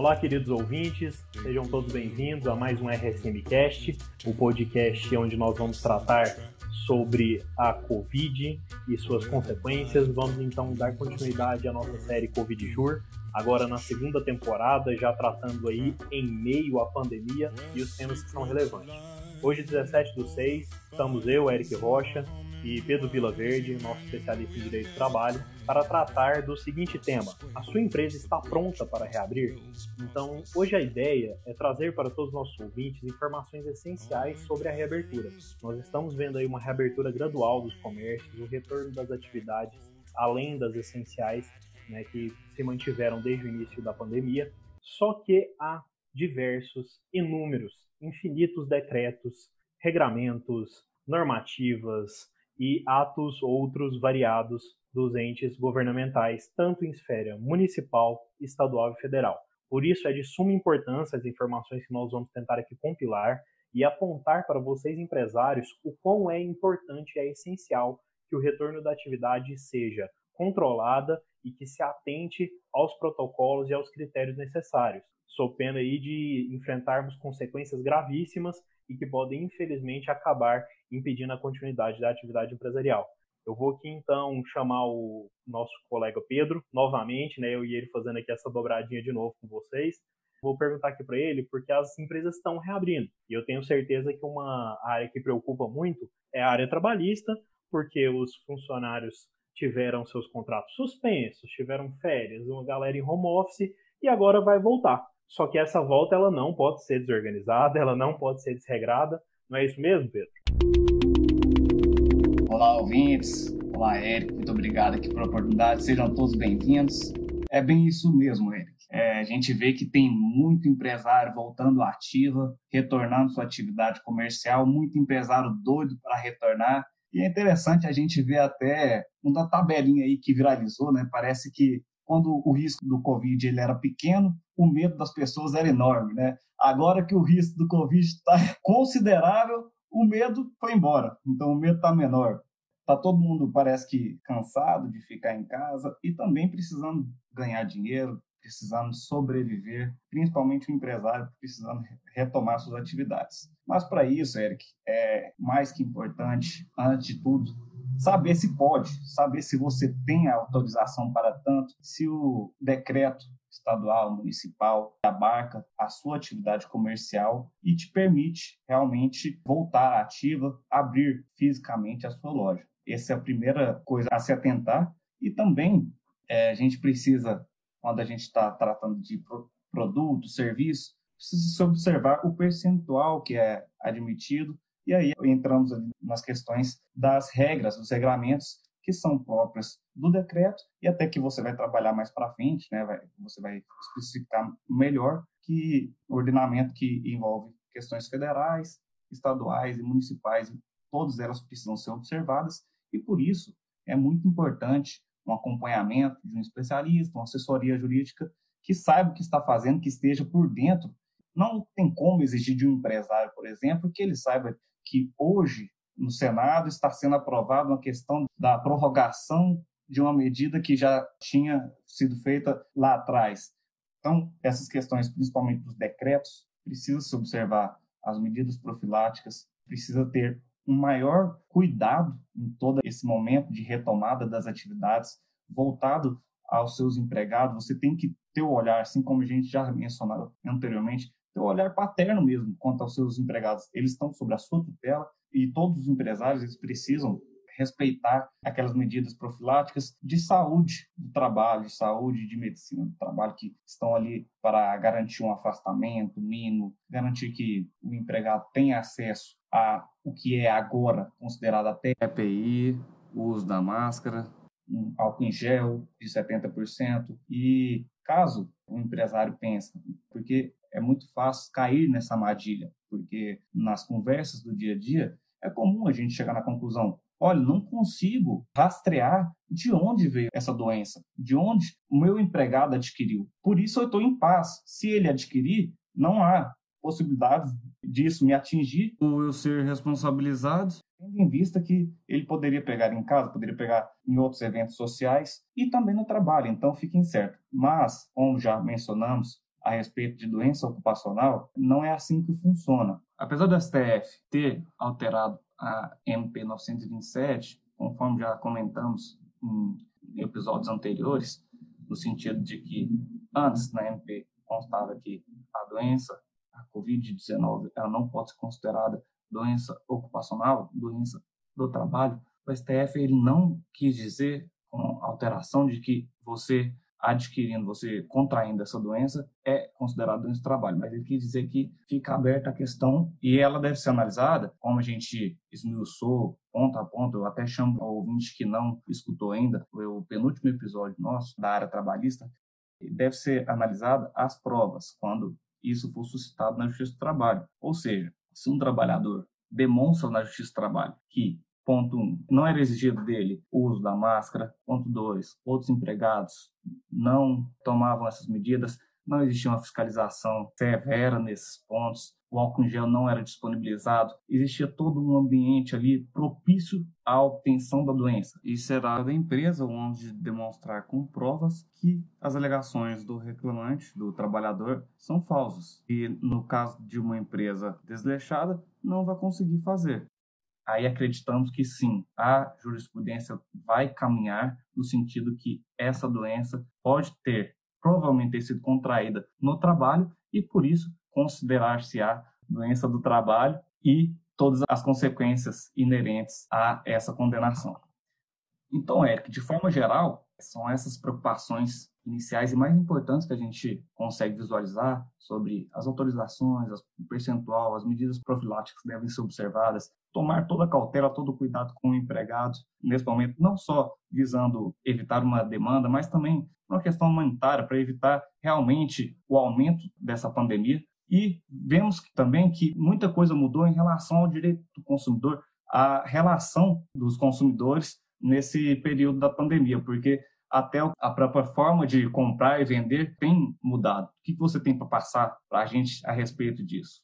Olá, queridos ouvintes, sejam todos bem-vindos a mais um RSMcast, o podcast onde nós vamos tratar sobre a Covid e suas consequências. Vamos então dar continuidade à nossa série Covid Jur, agora na segunda temporada, já tratando aí em meio à pandemia e os temas que são relevantes. Hoje, 17 do 6, estamos eu, Eric Rocha, e Pedro Vilaverde, nosso especialista em direito do trabalho, para tratar do seguinte tema: a sua empresa está pronta para reabrir? Então, hoje a ideia é trazer para todos os nossos ouvintes informações essenciais sobre a reabertura. Nós estamos vendo aí uma reabertura gradual dos comércios, o retorno das atividades, além das essenciais, né, que se mantiveram desde o início da pandemia, só que há diversos, inúmeros, infinitos decretos, regramentos, normativas, e atos outros variados dos entes governamentais, tanto em esfera municipal, estadual e federal. Por isso é de suma importância as informações que nós vamos tentar aqui compilar e apontar para vocês empresários o quão é importante e é essencial que o retorno da atividade seja controlada e que se atente aos protocolos e aos critérios necessários, sob pena aí de enfrentarmos consequências gravíssimas e que podem, infelizmente, acabar impedindo a continuidade da atividade empresarial. Eu vou aqui então chamar o nosso colega Pedro novamente, né? Eu e ele fazendo aqui essa dobradinha de novo com vocês. Vou perguntar aqui para ele porque as empresas estão reabrindo e eu tenho certeza que uma área que preocupa muito é a área trabalhista, porque os funcionários tiveram seus contratos suspensos, tiveram férias, uma galera em home office e agora vai voltar. Só que essa volta ela não pode ser desorganizada, ela não pode ser desregrada. Não é isso mesmo, Pedro? Olá, ouvintes. Olá, Eric. Muito obrigado aqui pela oportunidade. Sejam todos bem-vindos. É bem isso mesmo, Eric. É, a gente vê que tem muito empresário voltando ativa, retornando sua atividade comercial, muito empresário doido para retornar. E é interessante a gente ver até uma tabelinha aí que viralizou, né? Parece que quando o risco do Covid ele era pequeno, o medo das pessoas era enorme, né? Agora que o risco do Covid está considerável, o medo foi embora. Então o medo está menor. Tá todo mundo parece que cansado de ficar em casa e também precisando ganhar dinheiro, precisando sobreviver, principalmente o empresário precisando retomar suas atividades. Mas para isso, Eric, é mais que importante, antes de tudo, saber se pode, saber se você tem a autorização para tanto, se o decreto estadual, municipal, abarca a sua atividade comercial e te permite realmente voltar ativa, abrir fisicamente a sua loja. Essa é a primeira coisa a se atentar. E também é, a gente precisa, quando a gente está tratando de produto, serviço, precisa observar o percentual que é admitido e aí entramos nas questões das regras, dos regulamentos que são próprias do decreto e até que você vai trabalhar mais para frente, né, vai, você vai especificar melhor que ordenamento que envolve questões federais, estaduais e municipais, todas elas precisam ser observadas e por isso é muito importante um acompanhamento de um especialista, uma assessoria jurídica que saiba o que está fazendo, que esteja por dentro. Não tem como exigir de um empresário, por exemplo, que ele saiba que hoje no Senado está sendo aprovada uma questão da prorrogação de uma medida que já tinha sido feita lá atrás. Então, essas questões, principalmente dos decretos, precisa se observar as medidas profiláticas, precisa ter um maior cuidado em todo esse momento de retomada das atividades, voltado aos seus empregados. Você tem que ter o olhar, assim como a gente já mencionou anteriormente, ter o olhar paterno mesmo quanto aos seus empregados. Eles estão sob a sua tutela e todos os empresários eles precisam respeitar aquelas medidas profiláticas de saúde do trabalho, de saúde de medicina do trabalho que estão ali para garantir um afastamento mínimo, garantir que o empregado tenha acesso a o que é agora considerado até EPI, o uso da máscara, um álcool em gel de 70% e caso o empresário pense, porque é muito fácil cair nessa armadilha, porque nas conversas do dia a dia é comum a gente chegar na conclusão: olha, não consigo rastrear de onde veio essa doença, de onde o meu empregado adquiriu. Por isso eu estou em paz. Se ele adquirir, não há possibilidade disso me atingir ou eu ser responsabilizado, tendo em vista que ele poderia pegar em casa, poderia pegar em outros eventos sociais e também no trabalho, então fiquem certo. Mas, como já mencionamos, a respeito de doença ocupacional, não é assim que funciona. Apesar do STF ter alterado a MP 927, conforme já comentamos em episódios anteriores, no sentido de que antes na MP constava que a doença, a Covid-19, ela não pode ser considerada doença ocupacional, doença do trabalho. O STF ele não quis dizer com alteração de que você adquirindo, você contraindo essa doença, é considerado doença de trabalho. Mas ele quis dizer que fica aberta a questão e ela deve ser analisada, como a gente esmiuçou ponto a ponto, eu até chamo ao ouvinte que não escutou ainda, o penúltimo episódio nosso da área trabalhista, deve ser analisada as provas, quando isso for suscitado na Justiça do Trabalho. Ou seja, se um trabalhador demonstra na Justiça do Trabalho que Ponto 1. Um, não era exigido dele o uso da máscara. Ponto 2. Outros empregados não tomavam essas medidas. Não existia uma fiscalização severa nesses pontos. O álcool em gel não era disponibilizado. Existia todo um ambiente ali propício à obtenção da doença. E será da empresa onde demonstrar com provas que as alegações do reclamante, do trabalhador, são falsas. E no caso de uma empresa desleixada, não vai conseguir fazer aí acreditamos que sim, a jurisprudência vai caminhar no sentido que essa doença pode ter, provavelmente ter sido contraída no trabalho e, por isso, considerar-se-á doença do trabalho e todas as consequências inerentes a essa condenação. Então, Eric, de forma geral, são essas preocupações iniciais e mais importantes que a gente consegue visualizar sobre as autorizações, o percentual, as medidas profiláticas que devem ser observadas, tomar toda a cautela, todo o cuidado com o empregado nesse momento, não só visando evitar uma demanda, mas também uma questão humanitária para evitar realmente o aumento dessa pandemia. E vemos também que muita coisa mudou em relação ao direito do consumidor, a relação dos consumidores nesse período da pandemia, porque até a própria forma de comprar e vender tem mudado. O que você tem para passar para a gente a respeito disso?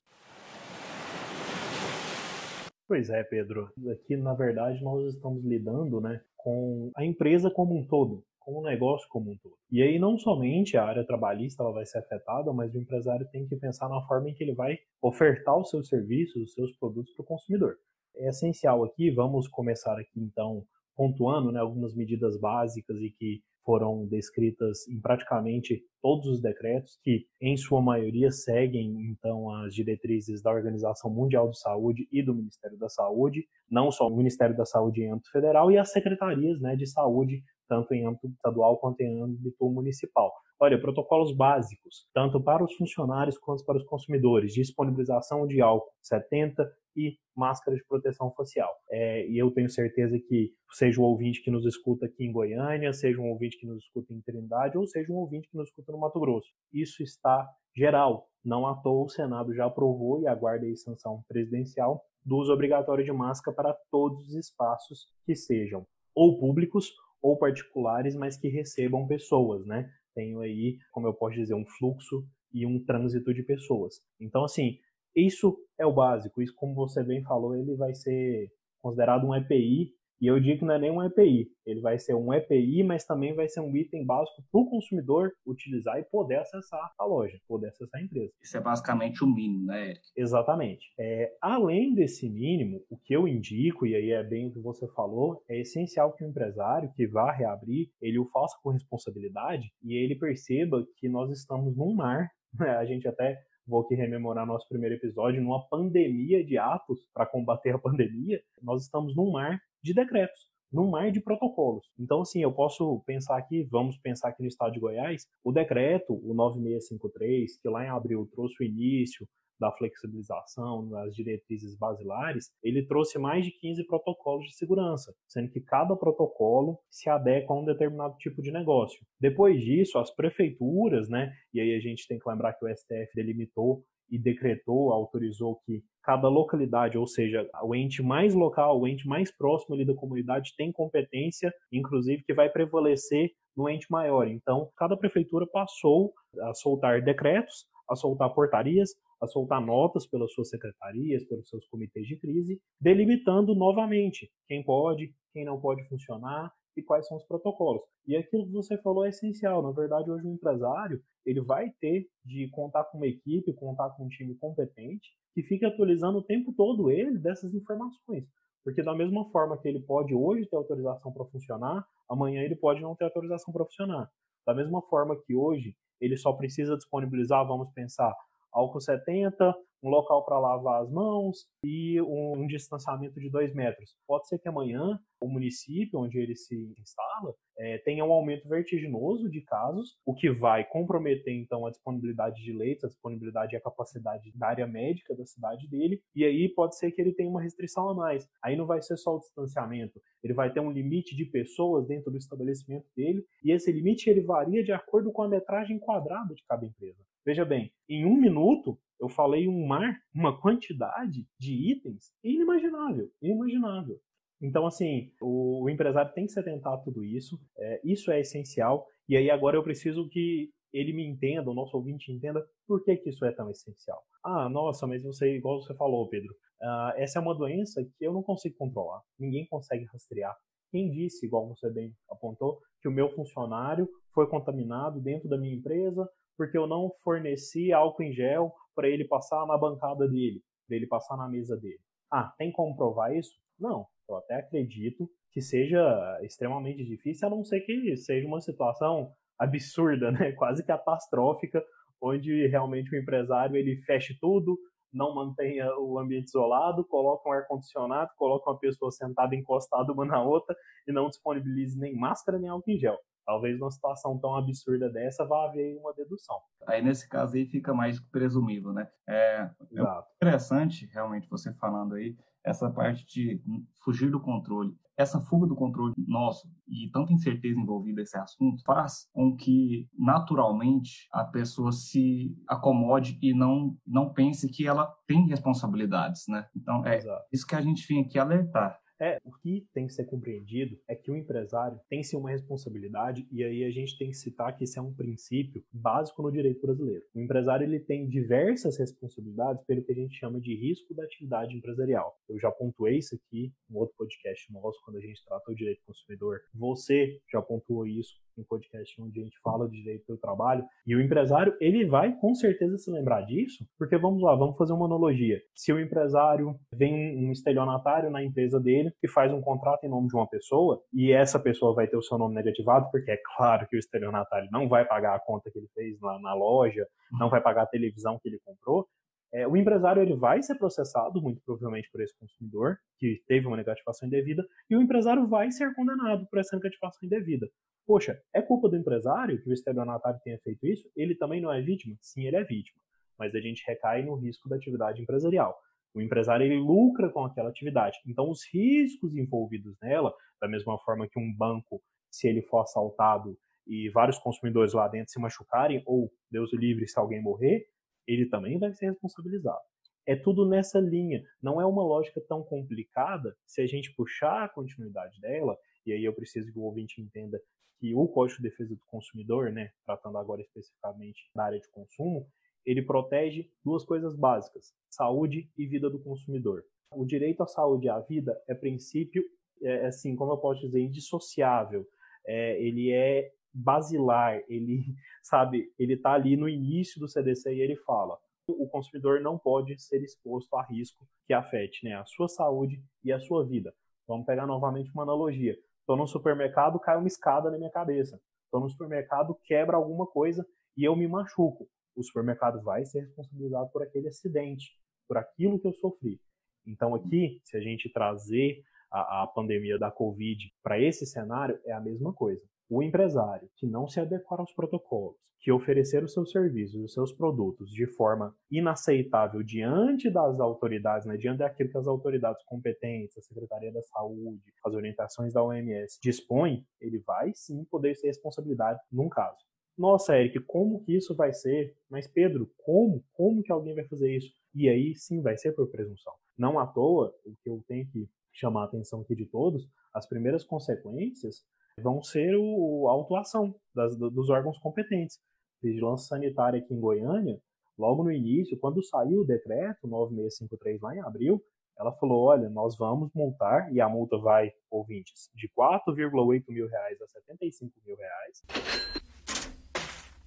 Pois é, Pedro. Aqui, na verdade, nós estamos lidando né, com a empresa como um todo, com o negócio como um todo. E aí, não somente a área trabalhista ela vai ser afetada, mas o empresário tem que pensar na forma em que ele vai ofertar os seus serviços, os seus produtos para o consumidor. É essencial aqui, vamos começar aqui então pontuando né, algumas medidas básicas e que foram descritas em praticamente todos os decretos, que em sua maioria seguem então as diretrizes da Organização Mundial de Saúde e do Ministério da Saúde, não só o Ministério da Saúde em âmbito federal e as secretarias né, de saúde, tanto em âmbito estadual quanto em âmbito municipal. Olha, protocolos básicos, tanto para os funcionários quanto para os consumidores, disponibilização de álcool 70 e máscara de proteção facial. É, e eu tenho certeza que, seja o ouvinte que nos escuta aqui em Goiânia, seja um ouvinte que nos escuta em Trindade, ou seja um ouvinte que nos escuta no Mato Grosso, isso está geral. Não à toa o Senado já aprovou e aguarda a sanção presidencial do uso obrigatório de máscara para todos os espaços que sejam ou públicos ou particulares, mas que recebam pessoas, né? tenho aí, como eu posso dizer, um fluxo e um trânsito de pessoas. Então, assim, isso é o básico. Isso, como você bem falou, ele vai ser considerado um EPI e eu digo que não é nem um EPI, ele vai ser um EPI, mas também vai ser um item básico para o consumidor utilizar e poder acessar a loja, poder acessar a empresa. Isso é basicamente o mínimo, né, Eric? Exatamente. É, além desse mínimo, o que eu indico, e aí é bem o que você falou, é essencial que o empresário que vá reabrir, ele o faça com responsabilidade e ele perceba que nós estamos num mar, né? a gente até vou aqui rememorar nosso primeiro episódio, numa pandemia de atos para combater a pandemia, nós estamos num mar de decretos, num mar de protocolos. Então, assim, eu posso pensar aqui, vamos pensar aqui no estado de Goiás, o decreto, o 9653, que lá em abril trouxe o início da flexibilização, das diretrizes basilares, ele trouxe mais de 15 protocolos de segurança, sendo que cada protocolo se adequa a um determinado tipo de negócio. Depois disso, as prefeituras, né, e aí a gente tem que lembrar que o STF delimitou e decretou, autorizou que cada localidade, ou seja, o ente mais local, o ente mais próximo ali da comunidade tem competência, inclusive que vai prevalecer no ente maior. Então, cada prefeitura passou a soltar decretos, a soltar portarias, a soltar notas pelas suas secretarias, pelos seus comitês de crise, delimitando novamente quem pode, quem não pode funcionar e quais são os protocolos. E aquilo que você falou é essencial. Na verdade, hoje o empresário ele vai ter de contar com uma equipe, contar com um time competente que fique atualizando o tempo todo ele dessas informações. Porque da mesma forma que ele pode hoje ter autorização para funcionar, amanhã ele pode não ter autorização para funcionar. Da mesma forma que hoje ele só precisa disponibilizar, vamos pensar, álcool 70, um local para lavar as mãos e um, um, distanciamento de dois metros. Pode ser que amanhã o município onde ele se instala é, tenha um aumento vertiginoso de casos, o que vai comprometer então a disponibilidade de leitos, a disponibilidade e a capacidade da área médica da cidade dele, e aí pode ser que ele tenha uma restrição a mais. Aí não vai ser só o distanciamento, ele vai ter um limite de pessoas dentro do estabelecimento dele, e esse limite ele varia de acordo com a metragem quadrada de cada empresa. Veja bem, em um minuto eu falei um mar, uma quantidade de itens inimaginável, inimaginável. Então, assim, o, o empresário tem que se atentar a tudo isso, é, isso é essencial, e aí agora eu preciso que ele me entenda, o nosso ouvinte entenda por que, que isso é tão essencial. Ah, nossa, mas você, igual você falou, Pedro, uh, essa é uma doença que eu não consigo controlar, ninguém consegue rastrear. Quem disse, igual você bem apontou, que o meu funcionário foi contaminado dentro da minha empresa porque eu não forneci álcool em gel para ele passar na bancada dele, para ele passar na mesa dele. Ah, tem como provar isso? Não, eu até acredito que seja extremamente difícil, a não ser que seja uma situação absurda, né? quase catastrófica, onde realmente o empresário ele feche tudo, não mantenha o ambiente isolado, coloca um ar-condicionado, coloca uma pessoa sentada encostada uma na outra e não disponibilize nem máscara nem álcool em gel. Talvez numa situação tão absurda dessa vá haver uma dedução. Aí nesse caso aí fica mais presumível, né? É, é interessante realmente você falando aí essa parte de fugir do controle. Essa fuga do controle nosso e tanta incerteza envolvida nesse assunto faz com que naturalmente a pessoa se acomode e não não pense que ela tem responsabilidades, né? Então é Exato. isso que a gente vem aqui alertar. É, o que tem que ser compreendido é que o empresário tem sim uma responsabilidade e aí a gente tem que citar que isso é um princípio básico no direito brasileiro. O empresário ele tem diversas responsabilidades pelo que a gente chama de risco da atividade empresarial. Eu já pontuei isso aqui no outro podcast nosso quando a gente trata o direito do consumidor. Você já pontuou isso em podcast onde a gente fala de direito do trabalho. E o empresário, ele vai com certeza se lembrar disso, porque vamos lá, vamos fazer uma analogia. Se o empresário vem um estelionatário na empresa dele e faz um contrato em nome de uma pessoa, e essa pessoa vai ter o seu nome negativado, porque é claro que o estelionatário não vai pagar a conta que ele fez lá na loja, não vai pagar a televisão que ele comprou, é, o empresário ele vai ser processado, muito provavelmente por esse consumidor, que teve uma negativação indevida, e o empresário vai ser condenado por essa negativação indevida. Poxa, é culpa do empresário que o estelionatário tenha feito isso? Ele também não é vítima? Sim, ele é vítima. Mas a gente recai no risco da atividade empresarial. O empresário ele lucra com aquela atividade. Então, os riscos envolvidos nela, da mesma forma que um banco, se ele for assaltado e vários consumidores lá dentro se machucarem, ou, Deus o livre, se alguém morrer, ele também vai ser responsabilizado. É tudo nessa linha. Não é uma lógica tão complicada se a gente puxar a continuidade dela, e aí eu preciso que o ouvinte entenda que o Código de Defesa do Consumidor, né, tratando agora especificamente da área de consumo, ele protege duas coisas básicas: saúde e vida do consumidor. O direito à saúde e à vida é princípio, é, assim, como eu posso dizer, indissociável. É, ele é basilar, ele, sabe, ele está ali no início do CDC e ele fala: o consumidor não pode ser exposto a risco que afete né, a sua saúde e a sua vida. Vamos pegar novamente uma analogia. Estou no supermercado, cai uma escada na minha cabeça. Estou no supermercado, quebra alguma coisa e eu me machuco. O supermercado vai ser responsabilizado por aquele acidente, por aquilo que eu sofri. Então, aqui, se a gente trazer a, a pandemia da Covid para esse cenário, é a mesma coisa. O empresário que não se adequar aos protocolos, que oferecer os seus serviços, os seus produtos de forma inaceitável diante das autoridades, né, diante daquilo que as autoridades competentes, a Secretaria da Saúde, as orientações da OMS dispõem, ele vai sim poder ser responsabilidade num caso. Nossa, Eric, como que isso vai ser? Mas Pedro, como? Como que alguém vai fazer isso? E aí sim vai ser por presunção. Não à toa, o que eu tenho que chamar a atenção aqui de todos, as primeiras consequências vão ser o, a autuação das, dos órgãos competentes. Vigilância sanitária aqui em Goiânia, logo no início, quando saiu o decreto 9653 lá em abril, ela falou: olha, nós vamos multar, e a multa vai, ouvintes, de 4,8 mil reais a 75 mil reais.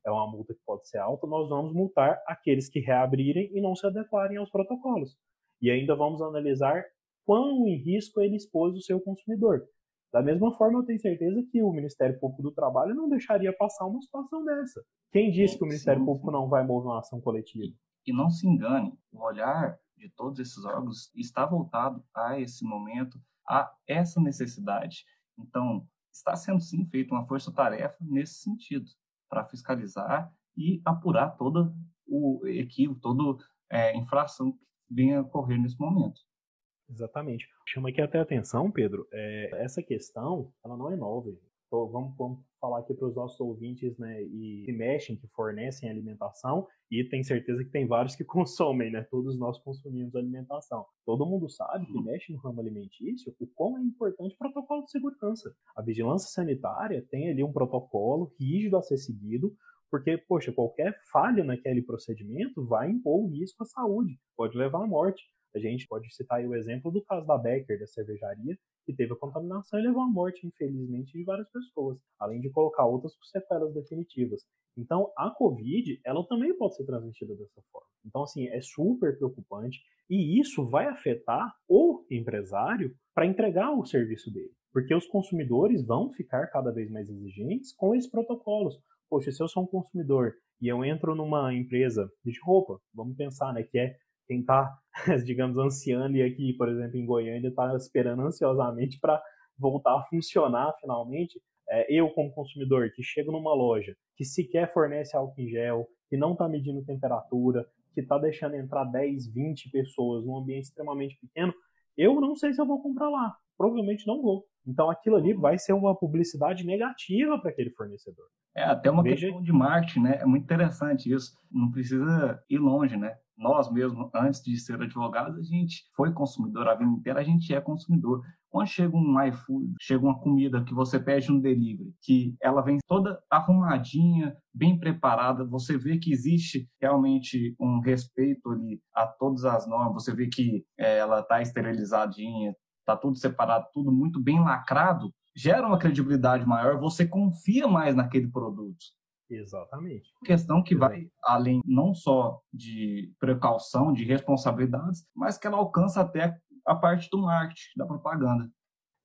É uma multa que pode ser alta, nós vamos multar aqueles que reabrirem e não se adequarem aos protocolos. E ainda vamos analisar quão em risco ele expôs o seu consumidor. Da mesma forma, eu tenho certeza que o Ministério Público do Trabalho não deixaria passar uma situação dessa. Quem disse que o Ministério Público não vai mover uma ação coletiva? E não se engane, o olhar de todos esses órgãos está voltado a esse momento, a essa necessidade. Então, está sendo sim feita uma força-tarefa nesse sentido, para fiscalizar e apurar todo o equívoco, toda é, infração que venha a ocorrer nesse momento. Exatamente. Chama aqui até a atenção, Pedro, é, essa questão, ela não é nova. Então, vamos, vamos falar aqui para os nossos ouvintes, né, e que mexem, que fornecem alimentação, e tem certeza que tem vários que consomem, né? Todos nós consumimos alimentação. Todo mundo sabe que mexe no ramo alimentício o quão é importante o protocolo de segurança. A vigilância sanitária tem ali um protocolo rígido a ser seguido, porque, poxa, qualquer falha naquele procedimento vai impor risco à saúde, pode levar à morte. A gente pode citar o exemplo do caso da Becker, da cervejaria, que teve a contaminação e levou à morte, infelizmente, de várias pessoas, além de colocar outras com sequelas definitivas. Então, a Covid, ela também pode ser transmitida dessa forma. Então, assim, é super preocupante e isso vai afetar o empresário para entregar o serviço dele, porque os consumidores vão ficar cada vez mais exigentes com esses protocolos. Poxa, se eu sou um consumidor e eu entro numa empresa de roupa, vamos pensar, né, que é quem está, digamos, ansiando e aqui, por exemplo, em Goiânia, está esperando ansiosamente para voltar a funcionar finalmente. É, eu, como consumidor, que chego numa loja que sequer fornece álcool em gel, que não está medindo temperatura, que está deixando entrar 10, 20 pessoas num ambiente extremamente pequeno, eu não sei se eu vou comprar lá. Provavelmente não vou. Então aquilo ali vai ser uma publicidade negativa para aquele fornecedor. É até uma Veja... questão de marketing, né? É muito interessante isso. Não precisa ir longe, né? Nós mesmos, antes de ser advogados, a gente foi consumidor a vida inteira, a gente é consumidor. Quando chega um iFood, chega uma comida que você pede um delivery, que ela vem toda arrumadinha, bem preparada, você vê que existe realmente um respeito ali a todas as normas, você vê que é, ela está esterilizadinha, está tudo separado, tudo muito bem lacrado, gera uma credibilidade maior, você confia mais naquele produto. Exatamente. Questão que vai além não só de precaução, de responsabilidades, mas que ela alcança até a parte do marketing, da propaganda.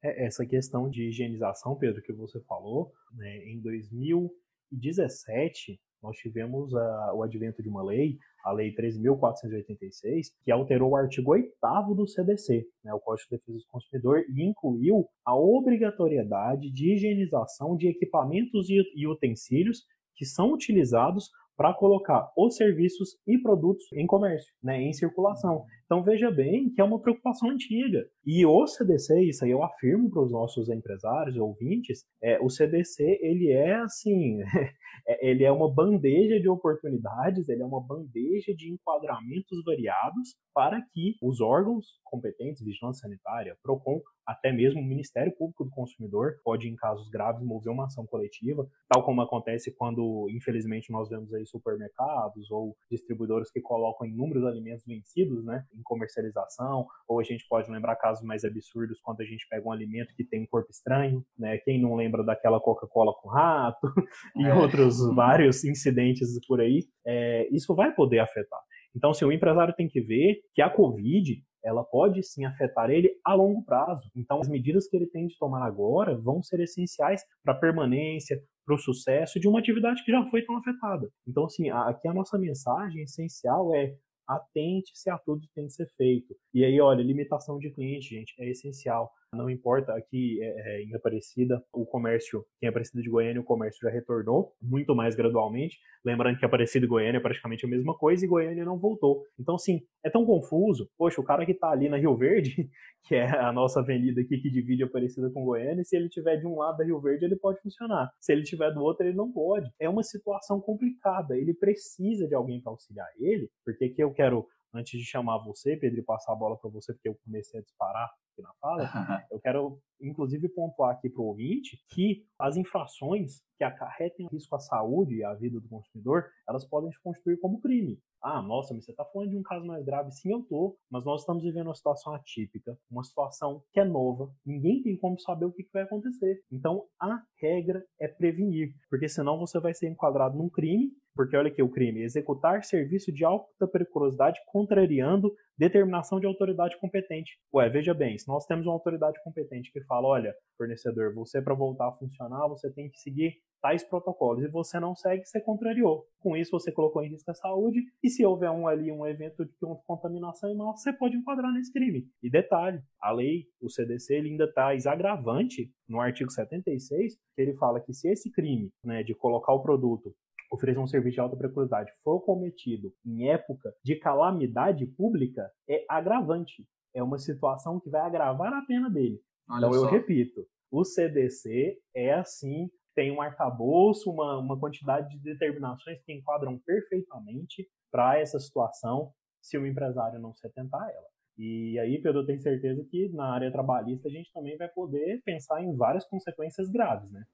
É essa questão de higienização, Pedro, que você falou, né, em 2017 nós tivemos a, o advento de uma lei, a Lei 13.486, que alterou o artigo 8 do CDC, né, o Código de Defesa do Consumidor, e incluiu a obrigatoriedade de higienização de equipamentos e utensílios que são utilizados para colocar os serviços e produtos em comércio, né, em circulação. Então veja bem que é uma preocupação antiga. E o CDC, isso aí eu afirmo para os nossos empresários, ouvintes, é, o CDC ele é assim, é, ele é uma bandeja de oportunidades, ele é uma bandeja de enquadramentos variados para que os órgãos competentes, vigilância sanitária, Procon, até mesmo o Ministério Público do Consumidor pode, em casos graves, mover uma ação coletiva, tal como acontece quando, infelizmente, nós vemos aí supermercados ou distribuidores que colocam inúmeros alimentos vencidos, né, em comercialização, ou a gente pode lembrar casos mais absurdos quando a gente pega um alimento que tem um corpo estranho, né, quem não lembra daquela Coca-Cola com rato e é. outros vários incidentes por aí, é, isso vai poder afetar. Então, se o empresário tem que ver que a Covid ela pode sim afetar ele a longo prazo. Então, as medidas que ele tem de tomar agora vão ser essenciais para a permanência, para o sucesso de uma atividade que já foi tão afetada. Então, assim, aqui a nossa mensagem essencial é atente-se a tudo que tem que ser feito. E aí, olha, limitação de cliente, gente, é essencial. Não importa aqui é, é, em Aparecida, o comércio, em Aparecida de Goiânia, o comércio já retornou, muito mais gradualmente. Lembrando que Aparecida e Goiânia é praticamente a mesma coisa e Goiânia não voltou. Então, sim, é tão confuso. Poxa, o cara que está ali na Rio Verde, que é a nossa avenida aqui que divide Aparecida com Goiânia, se ele tiver de um lado da Rio Verde, ele pode funcionar. Se ele tiver do outro, ele não pode. É uma situação complicada. Ele precisa de alguém para auxiliar ele, porque aqui eu quero antes de chamar você, Pedro, e passar a bola para você, porque eu comecei a disparar aqui na fala, eu quero inclusive pontuar aqui para o ouvinte que as infrações que acarretem risco à saúde e à vida do consumidor, elas podem se constituir como crime. Ah, nossa, mas você está falando de um caso mais grave? Sim, eu tô, mas nós estamos vivendo uma situação atípica, uma situação que é nova, ninguém tem como saber o que, que vai acontecer. Então, a regra é prevenir, porque senão você vai ser enquadrado num crime porque olha aqui o crime: executar serviço de alta periculosidade contrariando determinação de autoridade competente. Ué, veja bem, se nós temos uma autoridade competente que fala, olha, fornecedor, você para voltar a funcionar, você tem que seguir tais protocolos e você não segue, você contrariou. Com isso, você colocou em risco a saúde e se houver um ali um evento de contaminação em massa, você pode enquadrar nesse crime. E detalhe, a lei, o CDC, ele ainda traz agravante no artigo 76, que ele fala que se esse crime, né, de colocar o produto oferecer um serviço de alta periculosidade for cometido em época de calamidade pública, é agravante. É uma situação que vai agravar a pena dele. Olha então, só. eu repito, o CDC é assim, tem um arcabouço, uma, uma quantidade de determinações que enquadram perfeitamente para essa situação se o empresário não se atentar a ela. E aí, Pedro, eu tenho certeza que na área trabalhista a gente também vai poder pensar em várias consequências graves, né?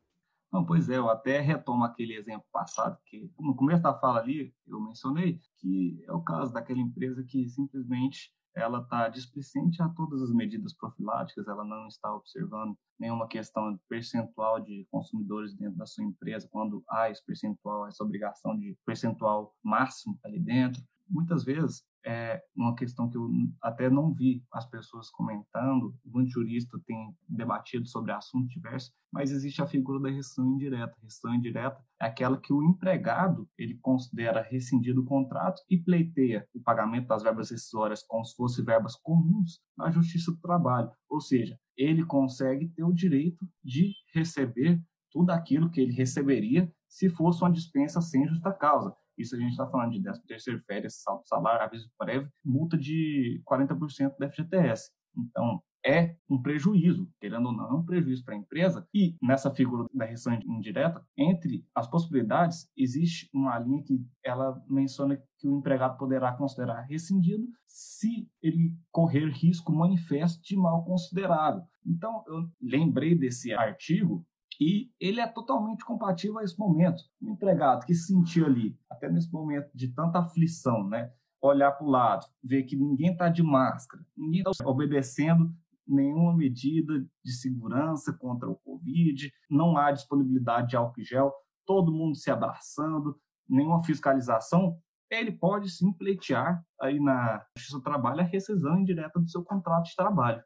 Não, pois é, eu até retomo aquele exemplo passado, que no começo da fala ali eu mencionei, que é o caso daquela empresa que simplesmente ela está displicente a todas as medidas profiláticas, ela não está observando nenhuma questão percentual de consumidores dentro da sua empresa, quando há esse percentual, essa obrigação de percentual máximo ali dentro. Muitas vezes é uma questão que eu até não vi as pessoas comentando, muito jurista tem debatido sobre assuntos diversos, mas existe a figura da rescisão indireta. Rescisão indireta é aquela que o empregado ele considera rescindido o contrato e pleiteia o pagamento das verbas rescisórias como se fossem verbas comuns na Justiça do Trabalho, ou seja, ele consegue ter o direito de receber tudo aquilo que ele receberia se fosse uma dispensa sem justa causa. Isso a gente está falando de 13 terceiro férias, saldo salário, aviso prévio, multa de 40% do FGTS. Então, é um prejuízo, querendo ou não, é um prejuízo para a empresa. E nessa figura da reação indireta, entre as possibilidades, existe uma linha que ela menciona que o empregado poderá considerar rescindido se ele correr risco manifesto de mal considerado. Então, eu lembrei desse artigo e ele é totalmente compatível a esse momento. O empregado que se sentiu ali, até nesse momento de tanta aflição, né? olhar para o lado, ver que ninguém está de máscara, ninguém está obedecendo nenhuma medida de segurança contra o Covid, não há disponibilidade de álcool gel, todo mundo se abraçando, nenhuma fiscalização, ele pode sim pleitear aí na Justiça do Trabalho a rescisão indireta do seu contrato de trabalho.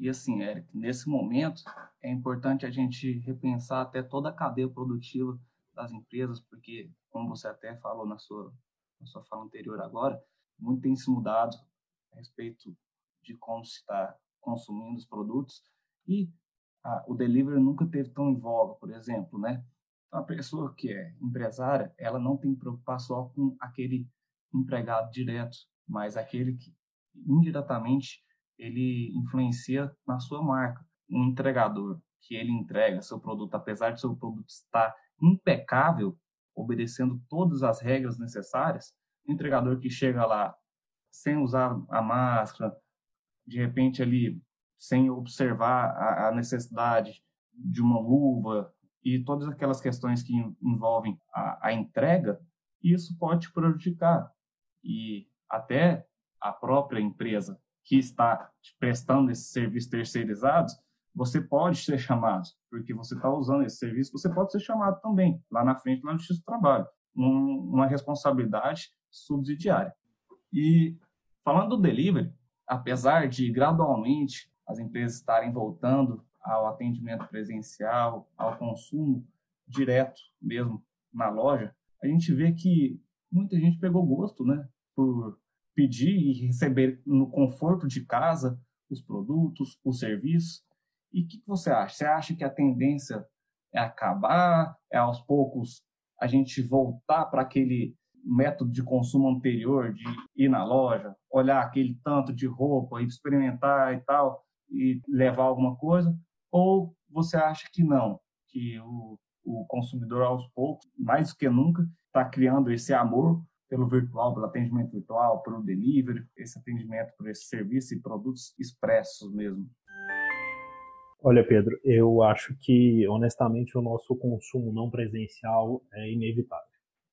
E assim, Eric, nesse momento é importante a gente repensar até toda a cadeia produtiva das empresas, porque, como você até falou na sua, na sua fala anterior agora, muito tem se mudado a respeito de como se está consumindo os produtos e o delivery nunca teve tão em voga, por exemplo, né? Então, a pessoa que é empresária, ela não tem que preocupar só com aquele empregado direto, mas aquele que indiretamente ele influencia na sua marca. Um entregador que ele entrega seu produto, apesar de seu produto estar impecável, obedecendo todas as regras necessárias, um entregador que chega lá sem usar a máscara, de repente ali sem observar a, a necessidade de uma luva e todas aquelas questões que envolvem a, a entrega, isso pode prejudicar e até a própria empresa que está prestando esses serviços terceirizados, você pode ser chamado, porque você está usando esse serviço, você pode ser chamado também, lá na frente, lá no Justiça do Trabalho, um, uma responsabilidade subsidiária. E falando do delivery, apesar de gradualmente as empresas estarem voltando ao atendimento presencial, ao consumo direto mesmo na loja, a gente vê que muita gente pegou gosto, né, por pedir e receber no conforto de casa os produtos, os serviços. E o que, você acha? Você acha que a tendência é acabar, é aos poucos a gente voltar para aquele método de consumo anterior, de ir na loja, olhar aquele tanto de roupa, experimentar e tal, e levar alguma coisa? Ou você acha que não, que o, o consumidor aos poucos, mais do que nunca, está criando esse amor pelo virtual, pelo atendimento virtual, pelo delivery, esse atendimento por esse serviço e produtos expressos mesmo? Olha, Pedro, eu acho que, honestamente, o nosso consumo não presencial é inevitável.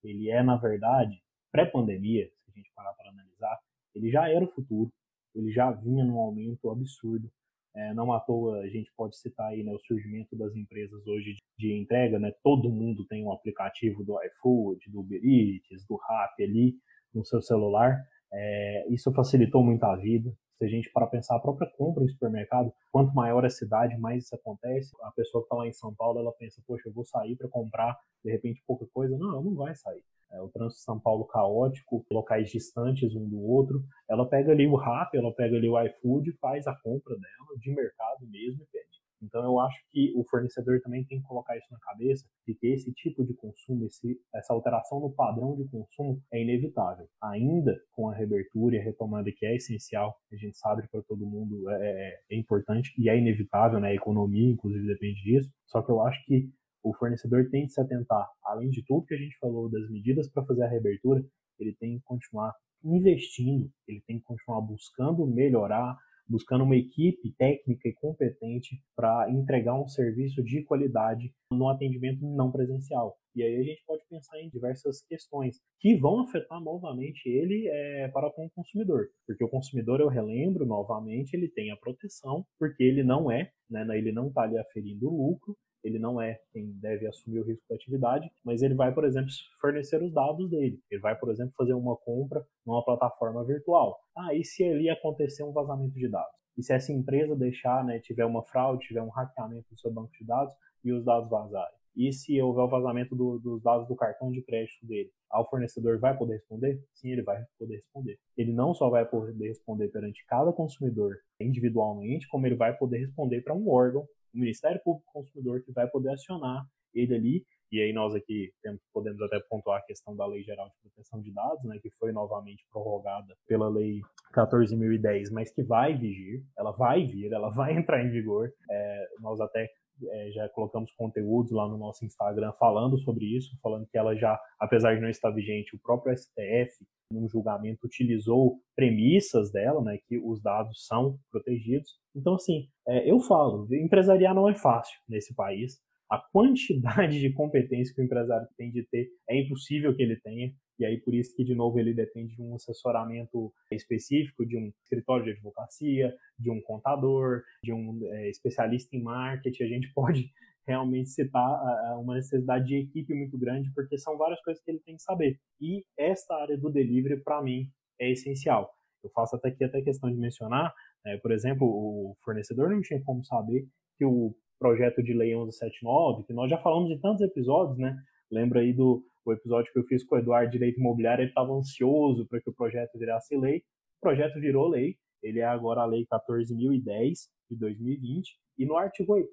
Ele é, na verdade, pré-pandemia, se a gente parar para analisar, ele já era o futuro, ele já vinha num aumento absurdo. É, não à toa a gente pode citar aí né, o surgimento das empresas hoje de, de entrega, né? Todo mundo tem um aplicativo do iFood, do Uber Eats, do Rappi ali no seu celular. É, isso facilitou muito a vida. Se a gente para pensar a própria compra em supermercado, quanto maior a cidade, mais isso acontece. A pessoa que está lá em São Paulo, ela pensa, poxa, eu vou sair para comprar de repente pouca coisa. Não, ela não vai sair. É, o trânsito de São Paulo caótico, locais distantes um do outro. Ela pega ali o RAP, ela pega ali o iFood, faz a compra dela de mercado mesmo e pede. Então eu acho que o fornecedor também tem que colocar isso na cabeça de que esse tipo de consumo, esse, essa alteração no padrão de consumo é inevitável. Ainda com a reabertura e a retomada que é essencial, a gente sabe para todo mundo é, é, é, importante e é inevitável, né? A economia, inclusive, depende disso. Só que eu acho que o fornecedor tem que se atentar, além de tudo que a gente falou das medidas para fazer a reabertura, ele tem que continuar investindo, ele tem que continuar buscando melhorar buscando uma equipe técnica e competente para entregar um serviço de qualidade no atendimento não presencial. E aí a gente pode pensar em diversas questões que vão afetar novamente ele é, para com o consumidor, porque o consumidor, eu relembro novamente, ele tem a proteção, porque ele não é, né, ele não está ali aferindo lucro, ele não é quem deve assumir o risco da atividade, mas ele vai, por exemplo, fornecer os dados dele. Ele vai, por exemplo, fazer uma compra numa plataforma virtual. Ah, e se ali acontecer um vazamento de dados? E se essa empresa deixar, né, tiver uma fraude, tiver um hackeamento do seu banco de dados e os dados vazarem? E se houver o vazamento do, dos dados do cartão de crédito dele, ao fornecedor vai poder responder? Sim, ele vai poder responder. Ele não só vai poder responder perante cada consumidor individualmente, como ele vai poder responder para um órgão o Ministério Público Consumidor que vai poder acionar ele ali. E aí nós aqui temos, podemos até pontuar a questão da Lei Geral de Proteção de Dados, né, que foi novamente prorrogada pela Lei 14.010, mas que vai vigir, ela vai vir, ela vai entrar em vigor. É, nós até é, já colocamos conteúdos lá no nosso Instagram falando sobre isso, falando que ela já, apesar de não estar vigente, o próprio STF, num julgamento, utilizou premissas dela, né, que os dados são protegidos. Então, assim, é, eu falo, empresariar não é fácil nesse país. A quantidade de competência que o empresário tem de ter é impossível que ele tenha. E aí, por isso que, de novo, ele depende de um assessoramento específico, de um escritório de advocacia, de um contador, de um é, especialista em marketing. A gente pode realmente citar uma necessidade de equipe muito grande, porque são várias coisas que ele tem que saber. E esta área do delivery, para mim, é essencial. Eu faço até aqui até questão de mencionar, né, por exemplo, o fornecedor não tinha como saber que o projeto de lei 1179, que nós já falamos em tantos episódios, né? Lembra aí do o episódio que eu fiz com o Eduardo Direito Imobiliário, ele estava ansioso para que o projeto virasse lei. O projeto virou lei, ele é agora a Lei 14.010 de 2020, e no artigo 8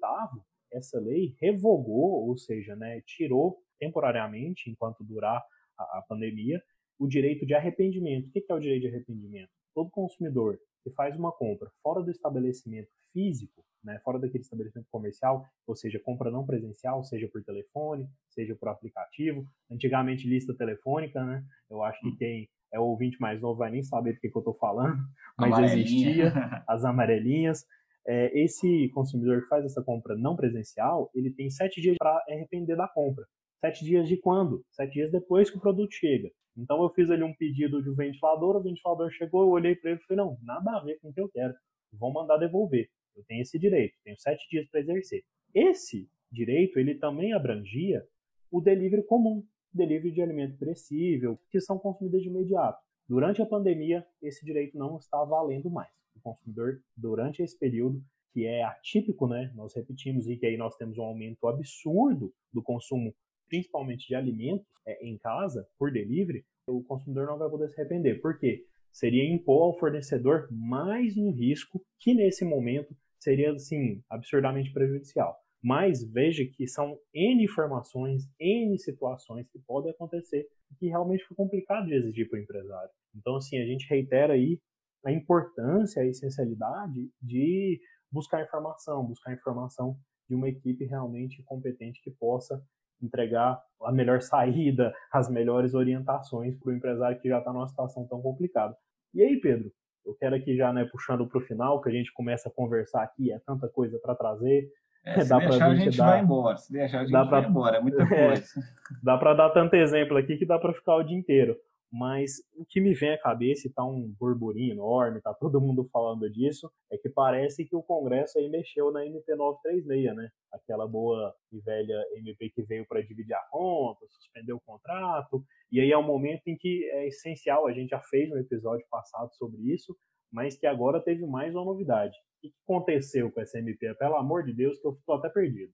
essa lei revogou, ou seja, né, tirou temporariamente, enquanto durar a, a pandemia, o direito de arrependimento. O que é o direito de arrependimento? Todo consumidor que faz uma compra fora do estabelecimento físico, né, fora daquele estabelecimento comercial, ou seja, compra não presencial, seja por telefone, seja por aplicativo. Antigamente, lista telefônica, né? Eu acho que hum. quem é o ouvinte mais novo vai nem saber do que, que eu estou falando, mas existia as amarelinhas. É, esse consumidor que faz essa compra não presencial, ele tem sete dias para arrepender da compra. Sete dias de quando? Sete dias depois que o produto chega. Então eu fiz ali um pedido de um ventilador, o ventilador chegou, eu olhei para ele e falei, não, nada a ver com o que eu quero. Vão mandar devolver. Eu tenho esse direito, tenho sete dias para exercer. Esse direito, ele também abrangia o delivery comum, delivery de alimento perecível, que são consumidos de imediato. Durante a pandemia, esse direito não está valendo mais. O consumidor, durante esse período, que é atípico, né? Nós repetimos e que aí nós temos um aumento absurdo do consumo, principalmente de alimentos é, em casa, por delivery, o consumidor não vai poder se arrepender. Por quê? Seria impor ao fornecedor mais um risco que nesse momento seria, assim, absurdamente prejudicial. Mas veja que são N informações, N situações que podem acontecer que realmente foi complicado de exigir para o empresário. Então, assim, a gente reitera aí a importância, a essencialidade de buscar informação, buscar informação de uma equipe realmente competente que possa entregar a melhor saída, as melhores orientações para o empresário que já está numa situação tão complicada. E aí, Pedro, eu quero aqui já, né, puxando para o final, que a gente começa a conversar aqui, é tanta coisa para trazer. É, se dá deixar, a gente dar, vai embora. Se deixar, a gente pra, vai embora. É muita é, coisa. É, dá para dar tanto exemplo aqui que dá para ficar o dia inteiro. Mas o que me vem à cabeça, e tá um burburinho enorme, tá todo mundo falando disso, é que parece que o Congresso aí mexeu na MP 936, né? Aquela boa e velha MP que veio para dividir a conta, suspender o contrato, e aí é um momento em que é essencial, a gente já fez um episódio passado sobre isso, mas que agora teve mais uma novidade. O que aconteceu com essa MP? Pelo amor de Deus, que eu tô até perdido.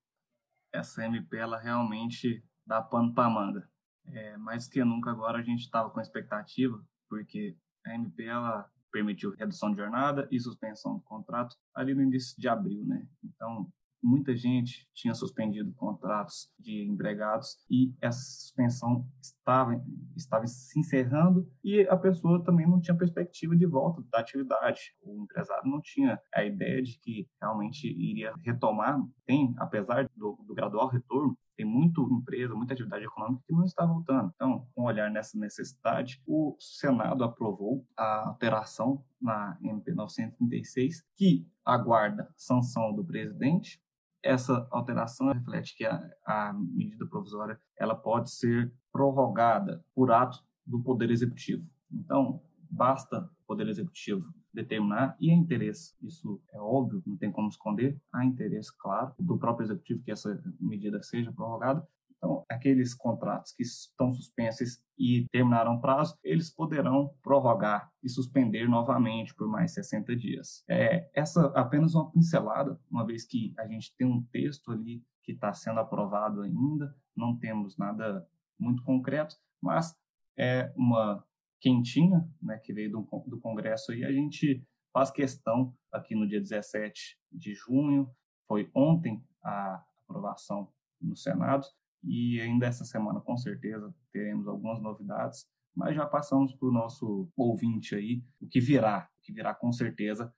Essa MP, ela realmente dá pano para manga. É, mais que nunca agora a gente estava com expectativa, porque a MP ela permitiu redução de jornada e suspensão do contrato ali no início de abril, né? Então, muita gente tinha suspendido contratos de empregados e essa suspensão estava, estava se encerrando e a pessoa também não tinha perspectiva de volta da atividade. O empresário não tinha a ideia de que realmente iria retomar. Tem, apesar do, do gradual retorno, tem muita empresa, muita atividade econômica que não está voltando. Então, com olhar nessa necessidade, o Senado aprovou a alteração na MP 936, que aguarda sanção do presidente. Essa alteração reflete que a, a medida provisória ela pode ser prorrogada por ato do Poder Executivo. Então, basta Poder Executivo determinar e é interesse, isso é óbvio, não tem como esconder, há interesse, claro, do próprio Executivo que essa medida seja prorrogada. Então, aqueles contratos que estão suspensos e terminaram prazo, eles poderão prorrogar e suspender novamente por mais 60 dias. É, essa apenas uma pincelada, uma vez que a gente tem um texto ali que está sendo aprovado ainda, não temos nada muito concreto, mas é uma quentinha, né, que veio do, do Congresso aí, a gente faz questão aqui no dia 17 de junho, foi ontem a aprovação no Senado, e ainda essa semana, com certeza, teremos algumas novidades, mas já passamos para o nosso ouvinte aí o que virá, o que virá com certeza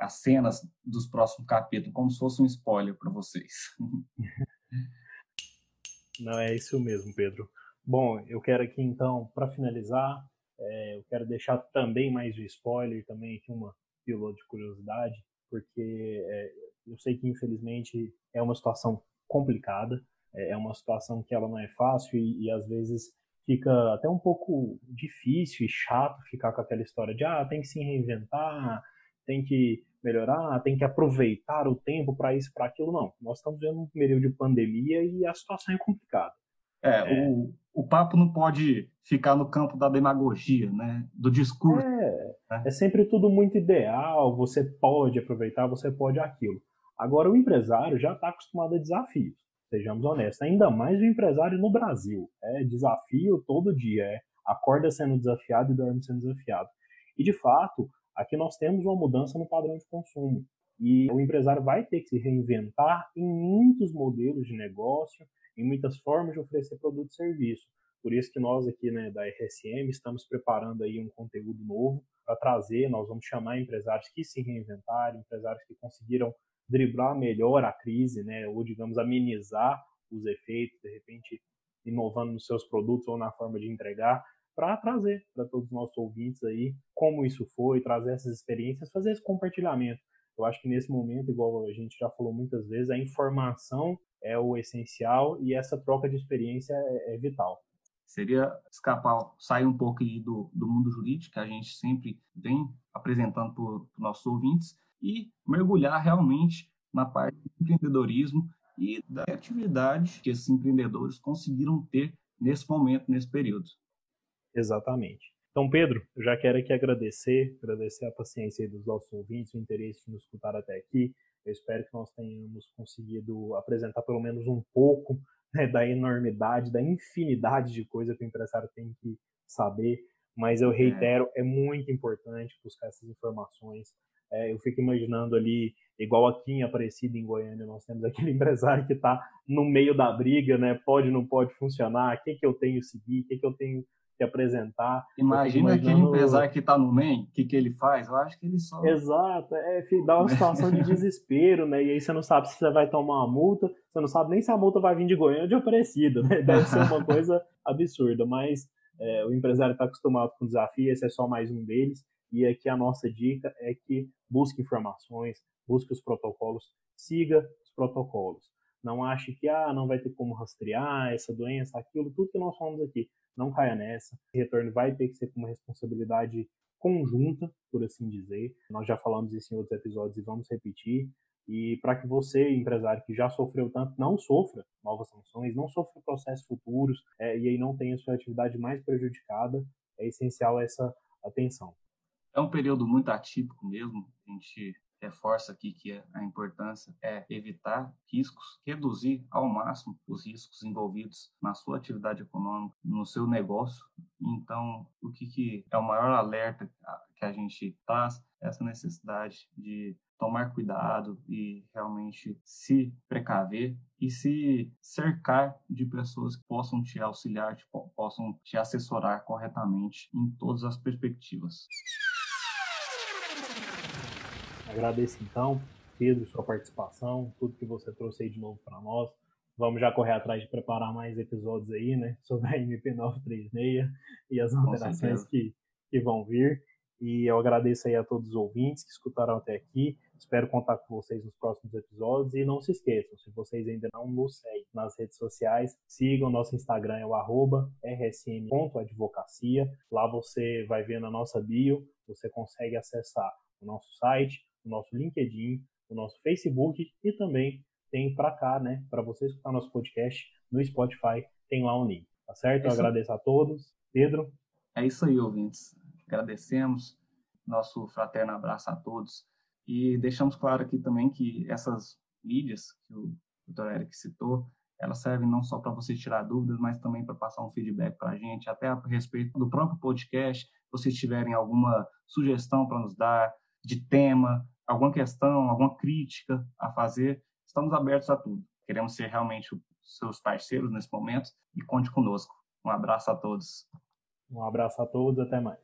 as cenas dos próximos capítulos, como se fosse um spoiler para vocês. Não é isso mesmo, Pedro. Bom, eu quero aqui então, para finalizar, é, eu quero deixar também mais o spoiler, também aqui uma pílula de curiosidade, porque é, eu sei que infelizmente é uma situação complicada, é, é uma situação que ela não é fácil e, e às vezes fica até um pouco difícil e chato ficar com aquela história de ah, tem que se reinventar, tem que melhorar, tem que aproveitar o tempo para isso, para aquilo. Não, nós estamos vendo um período de pandemia e a situação é complicada. É, é. O, o papo não pode ficar no campo da demagogia, né? Do discurso. É, né? é sempre tudo muito ideal, você pode aproveitar, você pode aquilo. Agora, o empresário já está acostumado a desafios, sejamos honestos. Ainda mais o empresário no Brasil. É desafio todo dia, é acorda sendo desafiado e dorme sendo desafiado. E, de fato, aqui nós temos uma mudança no padrão de consumo. E o empresário vai ter que se reinventar em muitos modelos de negócio, em muitas formas de oferecer produto e serviço. Por isso que nós aqui né, da RSM estamos preparando aí um conteúdo novo para trazer, nós vamos chamar empresários que se reinventaram, empresários que conseguiram driblar melhor a crise, né, ou digamos amenizar os efeitos, de repente inovando nos seus produtos ou na forma de entregar, para trazer para todos os nossos ouvintes aí como isso foi, trazer essas experiências, fazer esse compartilhamento. Eu acho que nesse momento, igual a gente já falou muitas vezes, a informação é o essencial e essa troca de experiência é, é vital. Seria escapar, sair um pouco do, do mundo jurídico, que a gente sempre vem apresentando para os nossos ouvintes, e mergulhar realmente na parte do empreendedorismo e da atividade que esses empreendedores conseguiram ter nesse momento, nesse período. Exatamente. Então, Pedro, eu já quero aqui agradecer, agradecer a paciência dos nossos ouvintes, o interesse de nos escutar até aqui. Eu espero que nós tenhamos conseguido apresentar pelo menos um pouco né, da enormidade, da infinidade de coisa que o empresário tem que saber. Mas eu é. reitero, é, é muito importante buscar essas informações. É, eu fico imaginando ali, igual aqui em Aparecida, em Goiânia, nós temos aquele empresário que está no meio da briga, né? Pode, não pode funcionar, o que, que eu tenho que seguir, o que, que eu tenho que apresentar. Imagina aquele empresário que está no MEI, o que, que ele faz? Eu acho que ele só. Exato, é, dá uma situação de desespero, né? E aí você não sabe se você vai tomar uma multa, você não sabe nem se a multa vai vir de Goiânia ou de Aparecida, né? Deve ser uma coisa absurda, mas é, o empresário está acostumado com o desafio, esse é só mais um deles. E aqui a nossa dica é que busque informações, busque os protocolos, siga os protocolos. Não ache que ah, não vai ter como rastrear essa doença, aquilo, tudo que nós falamos aqui. Não caia nessa. Retorno vai ter que ser com uma responsabilidade conjunta, por assim dizer. Nós já falamos isso em outros episódios e vamos repetir. E para que você, empresário que já sofreu tanto, não sofra novas sanções, não sofra processos futuros é, e aí não tenha sua atividade mais prejudicada, é essencial essa atenção. É um período muito atípico mesmo. A gente reforça aqui que a importância é evitar riscos, reduzir ao máximo os riscos envolvidos na sua atividade econômica, no seu negócio. Então, o que, que é o maior alerta que a gente traz? Essa necessidade de tomar cuidado e realmente se precaver e se cercar de pessoas que possam te auxiliar, te, possam te assessorar corretamente em todas as perspectivas. Agradeço então, Pedro, sua participação, tudo que você trouxe aí de novo para nós. Vamos já correr atrás de preparar mais episódios aí, né, sobre a MP936 e as alterações que, que vão vir. E eu agradeço aí a todos os ouvintes que escutaram até aqui. Espero contar com vocês nos próximos episódios. E não se esqueçam, se vocês ainda não nos seguem nas redes sociais, sigam nosso Instagram, é o arroba rsm.advocacia. Lá você vai ver na nossa bio, você consegue acessar o nosso site, o nosso LinkedIn, o nosso Facebook e também tem para cá, né, para você escutar nosso podcast no Spotify, tem lá um link, tá certo? É eu agradeço a todos. Pedro? É isso aí, ouvintes. Agradecemos. Nosso fraterno abraço a todos. E deixamos claro aqui também que essas mídias que o Dr. Eric citou, elas servem não só para você tirar dúvidas, mas também para passar um feedback para a gente, até a respeito do próprio podcast. Se vocês tiverem alguma sugestão para nos dar de tema, alguma questão, alguma crítica a fazer, estamos abertos a tudo. Queremos ser realmente seus parceiros nesse momento e conte conosco. Um abraço a todos. Um abraço a todos, até mais.